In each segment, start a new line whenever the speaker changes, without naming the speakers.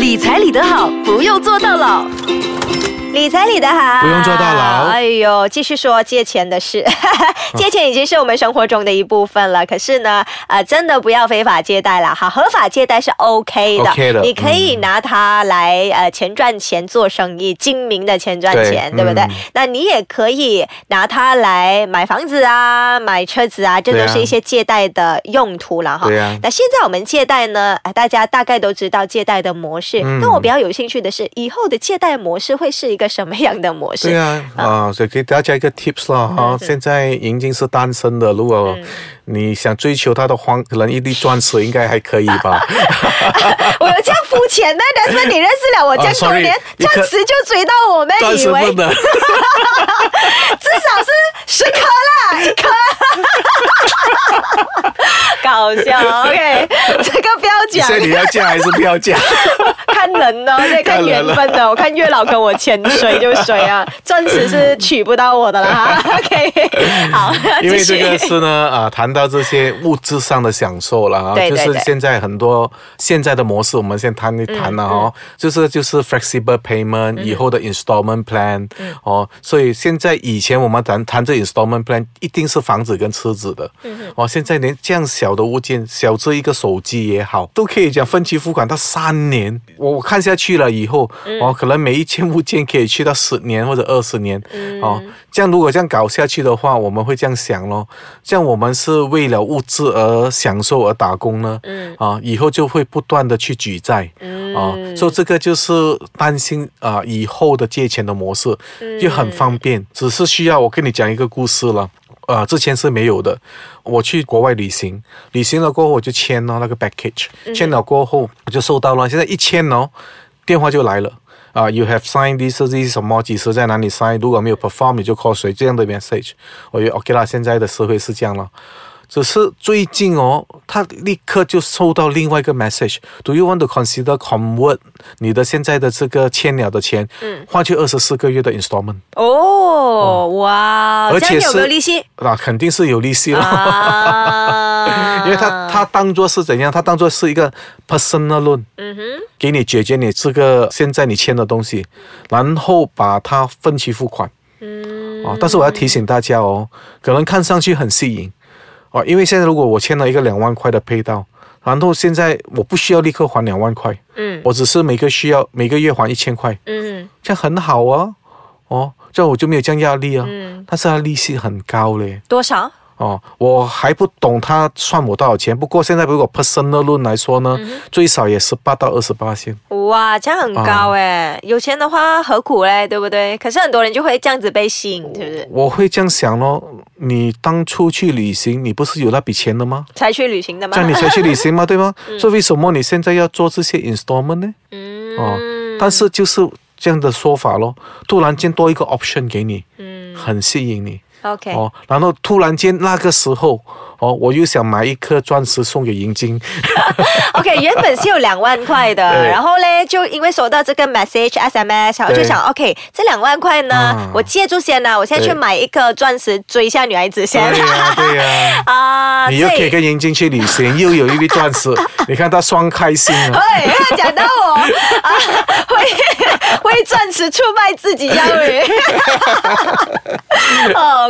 理财理得好，不用做到老。
理财理得好，
不用做到牢
哎呦，继续说借钱的事，借钱已经是我们生活中的一部分了。可是呢，呃，真的不要非法借贷了哈，合法借贷是 OK 的
OK 的
你可以拿它来呃钱赚钱做生意，精明的钱赚钱，对
对
不对？
嗯
那你也可以拿它来买房子啊，买车子啊，这都是一些借贷的用途了哈。
对啊
那现在我们借贷呢，呃大家大概都知道借贷的模式。
嗯
那我比较有兴趣的是，以后的借贷模式会是一个什么样的模式？
对啊，啊，所以给大家一个 tips 啦哈，现在莹晶是单身的，如果 你想追求她的黄，可能一粒钻石应该还可以吧？
我有这样肤浅的，但是你认识了我这样
啊
多年，钻石就追到我们，以为 至少是十颗啦，一颗。搞笑，OK，这个不要讲
所以你要嫁还是不要嫁？
看人呢，对，看缘分的。我 看月老跟我签水就水啊，钻石是娶不到我的啦哈。OK，好，
因为这个是呢，啊，谈到这些物质上的享受了啊，就是现在很多现在的模式，我们先谈一谈了哦，就是就是 flexible payment、以后的 installment plan、哦，所以现在以前我们谈谈这 installment plan 一定是房子跟车子的，哦，现在连这样小的物件，小至一个手机也好，都可以讲分期付款到三年，我我看下去了以后，哦，可能每一件物件可以去到十年或者二十年，哦，这样如果这样搞下去的话，我们会这样想咯，这样我们是为了物质而享受而打工呢，嗯，啊，以后就会不断的去举债，嗯，啊，所以这个就是担心啊，以后的借钱的模式就很方便，只是需要我跟你讲一个故事了。呃，之前是没有的。我去国外旅行，旅行了过后我就签了那个 package，、签了过后我就收到了。现在一签哦，电话就来了。啊、y o u have signed this this 什么几时在哪里 sign？如果没有 perform，你就 call 谁这样的 message。我觉得 OK 啦，现在的社会是这样了。只是最近哦，他立刻就收到另外一个 message，Do you want to consider convert 你的现在的这个欠了的钱，嗯，换去二十四个月的 installment？
哦，哇，
而且
这样有没有
是
利息
那、肯定是有利息了。
啊？
因为他他当做是怎样？他当做是一个 personal loan，嗯哼，给你解决你这个现在你签的东西，然后把它分期付款，嗯，啊，但是我要提醒大家哦，可能看上去很吸引，哦，因为现在如果我签了一个两万块的配套，然后现在我不需要立刻还两万块，
嗯
我只是每个需要每个月还一千块，
嗯
这样很好啊，哦，这样我就没有这样压力啊，
嗯，
但是它利息很高嘞。
多少？
哦，我还不懂他算我多少钱。不过现在如果 personal loan 来说呢，最少也是八到二十八线。
哇，这样很
啊
高哎、有钱的话何苦嘞，对不对？可是很多人就会这样子被吸引，是不是？
我会这样想咯，你当初去旅行，你不是有那笔钱的吗？
才去旅行的吗？
这样你才去旅行吗，对吗？所以为什么你现在要做这些 installment 呢？
嗯
哦，但是就是这样的说法咯，突然间多一个 option 给你，
嗯
很吸引你。
，OK，
哦，然后突然间那个时候，哦，我又想买一颗钻石送给银晶，
OK，原本是有两万块的，然后嘞，就因为收到这个 message SMS，我就想，OK，这两万块呢，
啊。
我借住先呢，我现在去
对。
买一颗钻石追一下女孩子先。
对呀、对呀、
啊，
你又可以跟银晶去旅行，又有一粒钻石，你看他双开心啊！
对，要讲到我。啊，会会钻石出卖自己，教育。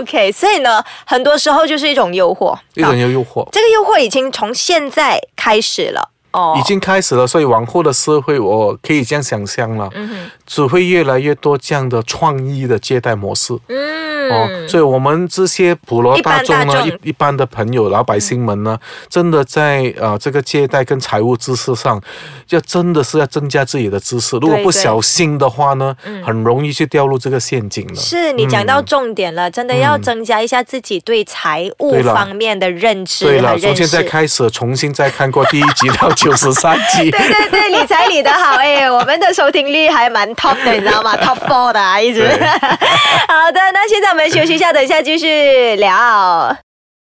OK，所以呢，很多时候就是一种诱惑，
一种诱惑，
这个诱惑已经从现在开始了。哦，
已经开始了，所以往后的社会，我可以这样想象了，
嗯
只会越来越多这样的创意的借贷模式。
嗯，
哦，所以我们这些普罗大众呢，
一般
一一般的朋友、老百姓们呢，真的在呃这个借贷跟财务知识上，要真的是要增加自己的知识。如果不小心的话呢，很容易去掉入这个陷阱了。
是你讲到重点了，真的要增加一下自己对财务方面的认知和
对了，从。现在开始重新再看过第一集到九十三集。
对对对，理财理得好，哎，我们的收听率还蛮 top 的，你知道吗？top four 的、啊，一直。
对
好的，那现在我们休息一下，等一下继续聊。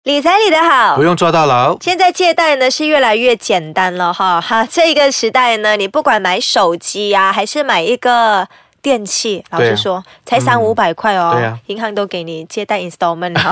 理财理得好
不。用坐大牢。
现在借贷呢是越来越简单了哈哈，这个时代呢，你不管买手机呀、还是买一个电器，老实说，才三五百块哦，银行都给你借贷 installment 哈，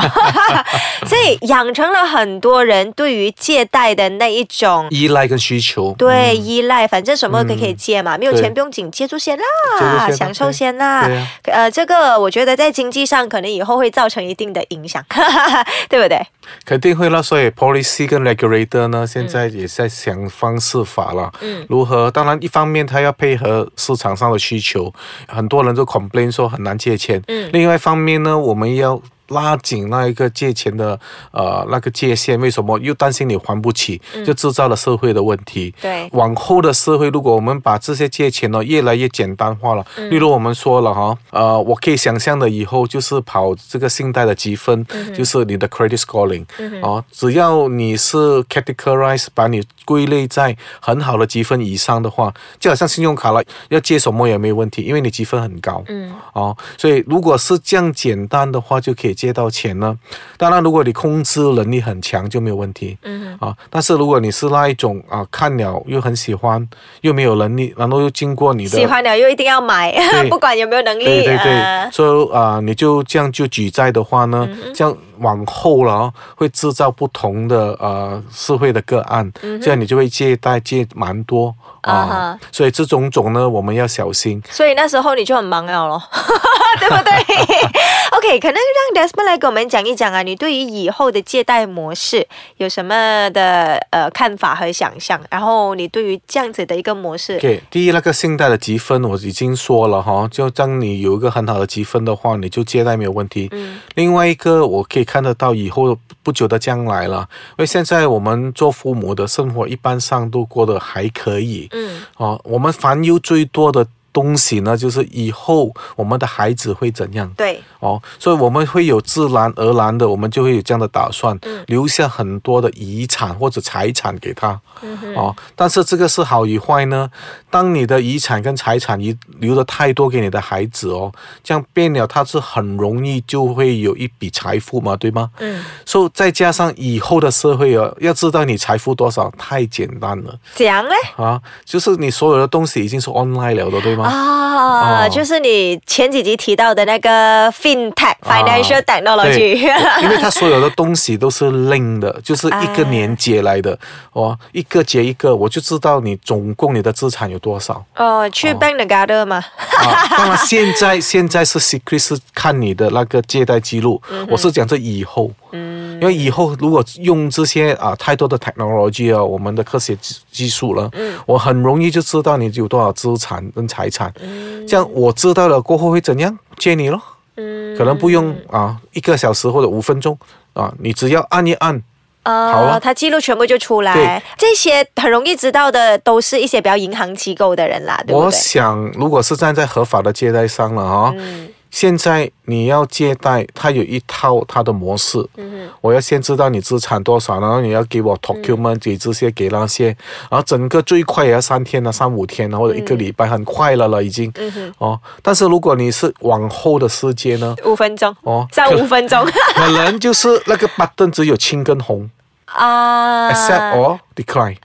所以养成了很多人对于借贷的那一种。
依赖跟需求。
对，依赖，反正什么都可以借嘛，没有钱不用紧，借住先啦，
先
享受先啦。呃，这个我觉得在经济上可能以后会造成一定的影响，对不对？
肯定会啦，所以 policy 跟 regulator 呢，现在也在想方设法了，
嗯
如何？当然，一方面他要配合市场上的需求，很多人都 complain 说很难借钱，
嗯
另外一方面呢，我们要。拉紧那一个借钱的呃那个界限，为什么？又担心你还不起，就制造了社会的问题。
嗯对。
往后的社会，如果我们把这些借钱呢越来越简单化了，
嗯。
例如我们说了哈，呃，我可以想象的以后就是跑这个信贷的积分，
嗯
就是你的 credit scoring，、哦，只要你是 categorize 把你归类在很好的积分以上的话，就好像信用卡了，要借什么也没有问题，因为你积分很高，
嗯，
哦，所以如果是这样简单的话，就可以借到钱呢。当然，如果你控制能力很强就没有问题，
嗯
啊，但是如果你是那一种啊，看了又很喜欢，又没有能力，然后又经过你的
喜欢了又一定要买，不管有没有能力。
对对对，
呃
所以啊、你就这样就举债的话呢，
嗯。
这样往后了哦，会制造不同的呃社会的个案，这样你就会借贷借蛮多啊、所以这种种呢，我们要小心。
所以那时候你就很忙了咯，对不对 ？OK，可能让 Desmond 来给我们讲一讲啊，你对于以后的借贷模式有什么的呃看法和想象？然后你对于这样子的一个模式
OK，第一那个信贷的积分我已经说了哈，就当你有一个很好的积分的话，你就借贷没有问题。
嗯
另外一个我可以看得到以后不久的将来了，因为现在我们做父母的生活一般上都过得还可以。
嗯
哦，我们烦忧最多的东西呢，就是以后我们的孩子会怎样。
对，
哦，所以我们会有自然而然的，我们就会有这样的打算，
嗯
留下很多的遗产或者财产给他。
嗯
哦，但是这个是好与坏呢？当你的遗产跟财产遗留的太多给你的孩子哦，这样变了，他是很容易就会有一笔财富嘛，对吗？
嗯，
所以再加上以后的社会啊，要知道你财富多少太简单了
讲嘞。
啊，就是你所有的东西已经是 online 了的，对吗？
啊，
哦。
就是你前几集提到的那个 FinTech、Financial Technology，
对 因为它所有的东西都是 link 的，就是一个连接来的、哦，一个接一个，我就知道你总共你的资产有多少。
哦，去 Bank Negara 嘛，
啊，当然现在现在是 secret 是看你的那个借贷记录，我是讲这以后，嗯，因为以后如果用这些啊太多的 technology 啊，我们的科学技技术了，嗯，我很容易就知道你有多少资产跟财产，嗯，这样我知道了过后会怎样？借你咯，嗯，可能不用啊一个小时或者五分钟啊，你只要按一按。好
呃，
了。
它记录全部就出来。
对。
这些很容易知道的，都是一些比较银行机构的人啦，
我？想，如果是站在合法的借贷商了啊、
嗯
现在你要借贷，它有一套它的模式。
嗯
我要先知道你资产多少，然后你要给我 document，、给这些给那些，然后整个最快也要三天啊，三五天啊，或者一个礼拜，很快了了已经。
嗯
哦，但是如果你是往后的时间呢？
五分钟，
哦，
五分钟。
可能就是那个 button 只有青跟红、
啊。
Accept or decline，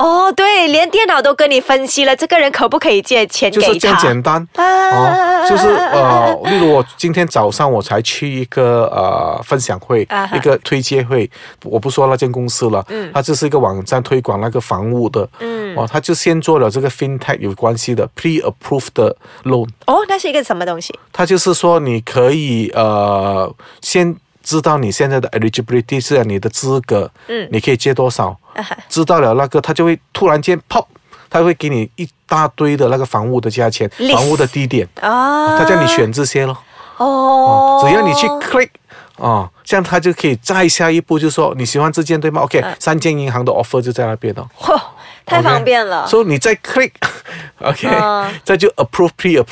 哦，对，连电脑都跟你分析了，这个人可不可以借钱给他？
就是这样简单。
啊
哦，就是呃，例如我今天早上我才去一个呃分享会
啊
一个推介会，我不说那间公司了，嗯，它就是一个网站推广那个房屋的，
嗯
哦，他就先做了这个 fintech 有关系的 pre-approved 的 loan，
哦，那是一个什么东西？
他就是说你可以呃先知道你现在的 eligibility 是你的资格，
嗯。
你可以借多少，
啊
知道了那个，他就会突然间 pop，他会给你一大堆的那个房屋的价钱
List
房屋的地点。
啊，
他叫你选这些咯，
哦，
只要你去 click 哦，这样他就可以再下一步，就说你喜欢这件对吗？OK，、三
嗯
间银行的 offer 就在那边了，
嚯，太方便了。
所以你再 click，OK，
嗯
再就 approve pre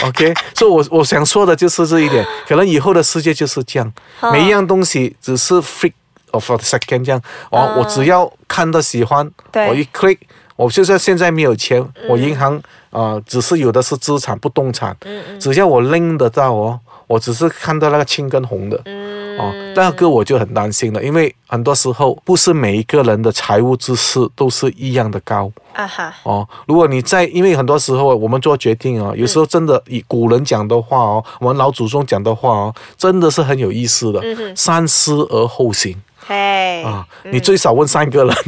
approve，OK，、所以我我想说的就是这一点，可能以后的世界就是这样，
嗯
每一样东西只是 freak of a second 这样，哦，我只要看到喜欢，我一 click。我就算现在没有钱，我银行啊、呃只是有的是资产不动产，只要我拎得到哦，我只是看到那个青跟红的，哦，那个我就很担心了，因为很多时候不是每一个人的财务知识都是一样的高。
啊哈，
哦，如果你在，因为很多时候我们做决定啊，有时候真的以古人讲的话哦，我们老祖宗讲的话哦，真的是很有意思的。三思而后行
嘿，
啊，你最少问三个人，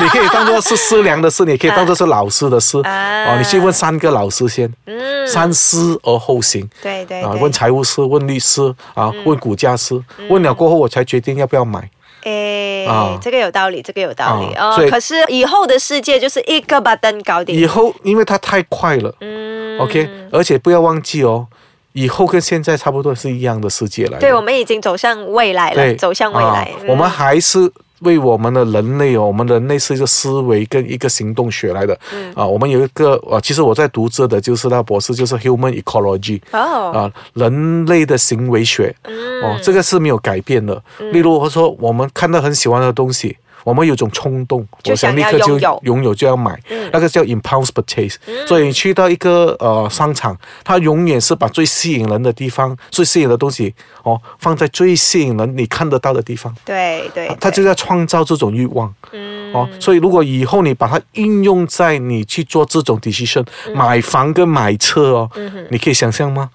你可以当做是师娘的事，你可以当做是老师的事。
啊。
哦，你去问三个老师先，
嗯，
三思而后行。啊，
对对啊，
问财务师，问律师啊，问股价师，问了过后我才决定要不要买。
诶，
啊。
这个有道理，这个有道理。哦
啊所以。
可是以后的世界就是一个 button 搞定。
以后因为它太快了。
嗯
，OK，而且不要忘记哦，以后跟现在差不多是一样的世界来。
对，我们已经走向未来了，走向未来
啊。
嗯
我们还是为我们的人类哦，我们人类是一个思维跟一个行动学来的。
嗯
啊，我们有一个啊，其实我在读这的就是那博士，就是 human ecology。
哦，
啊，人类的行为学，哦，这个是没有改变的。例如，我说我们看到很喜欢的东西，我们有种冲动，
就
我想立刻就
拥有。
就要买，那个叫 impulse purchase。所以你去到一个呃商场，它永远是把最吸引人的地方、最吸引的东西哦放在最吸引人你看得到的地方，
对对，
它就在创造这种欲望。嗯。哦，所以如果以后你把它应用在你去做这种 decision，、买房跟买车哦，你可以想象吗？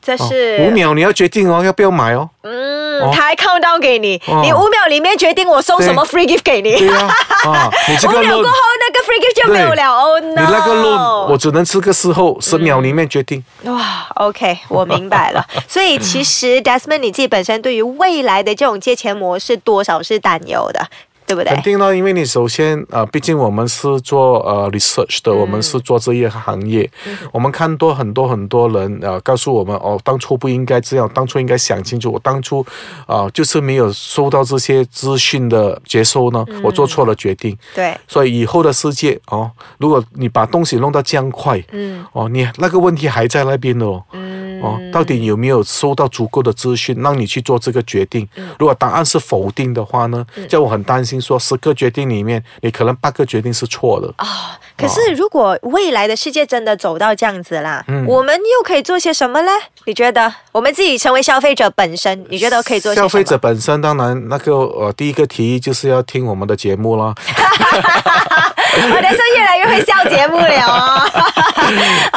这
哦
是
五秒你要决定哦，要不要买哦？
嗯，
哦。
他还 count down 给你，
哦。
你五秒里面决定我送什么 free gift 给你，
对呀、啊，你这个
五秒
loan
过后那个 free gift 就没有了。哦。
你那个 loan 我只能吃个时候十秒里面决定。
哇，OK，我明白了。所以其实 Desmond 你自己本身对于未来的这种借钱模式，多少是担忧的，对不对？
肯？定呢，因为你首先呃，毕竟我们是做呃 research 的，我们是做这一行业，我们看多很多很多人呃告诉我们哦，当初不应该这样，当初应该想清楚，我当初啊、呃就是没有收到这些资讯的接收呢，我做错了决定。
对，
所以以后的世界哦，如果你把东西弄到这样快，
嗯。
哦，你那个问题还在那边的哦，
嗯
哦，到底有没有收到足够的资讯让你去做这个决定？
嗯
如果答案是否定的话呢，叫我很担心说十个决定里面，你可能八个决定是错的。
啊、可是如果未来的世界真的走到这样子啦，
嗯
我们又可以做些什么呢？你觉得我们自己成为消费者本身，你觉得可以做些什么？
消费者本身当然那个呃，第一个提议就是要听我们的节目啦。
我的是越来越会笑节目了哦。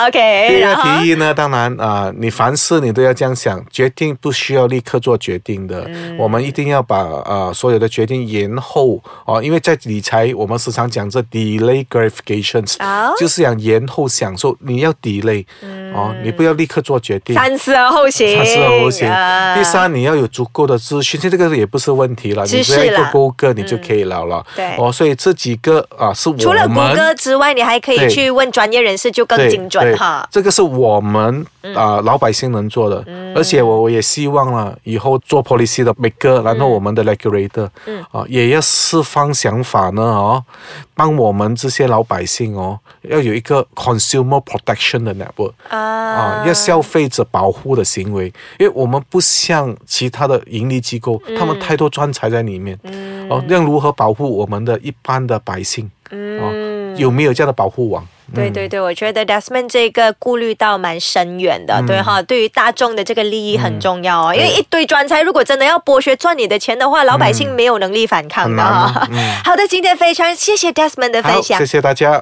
OK，
第二
然后？
提议呢，当然啊、你凡事你都要这样想，决定不需要立刻做决定的，
嗯。
我们一定要把呃所有的决定延后哦、因为在理财我们时常讲这 delay gratifications，、
哦。
就是想延后享受，你要 delay 哦，你不要立刻做决定。
嗯三思而后行，
三思而后行。
啊。
第三，你要有足够的资讯，其实这个也不是问题了，你只要一个谷歌你就可以了了。
对。
哦，所以这几个啊是我们
除了谷歌之外，你还可以去问专业人士，就更精准
这个是我们啊、老百姓能做的，而且我我也希望了以后做 policy 的 maker，然后我们的 regulator，
嗯。
啊，也要释放想法呢哦，帮我们这些老百姓哦，要有一个 consumer protection 的 network。
啊。
啊，要消费者保护的行为，因为我们不像其他的盈利机构，他们太多专才在里面。哦，要如何保护我们的一般的百姓？哦，有没有这样的保护网？
对对对，我觉得 Desmond 这个顾虑到蛮深远的，
嗯。
对哈，对于大众的这个利益很重要哦，因为一堆专才如果真的要剥削赚你的钱的话，老百姓没有能力反抗的哈。好的，今天非常谢谢 Desmond 的分，享。
谢。谢大家。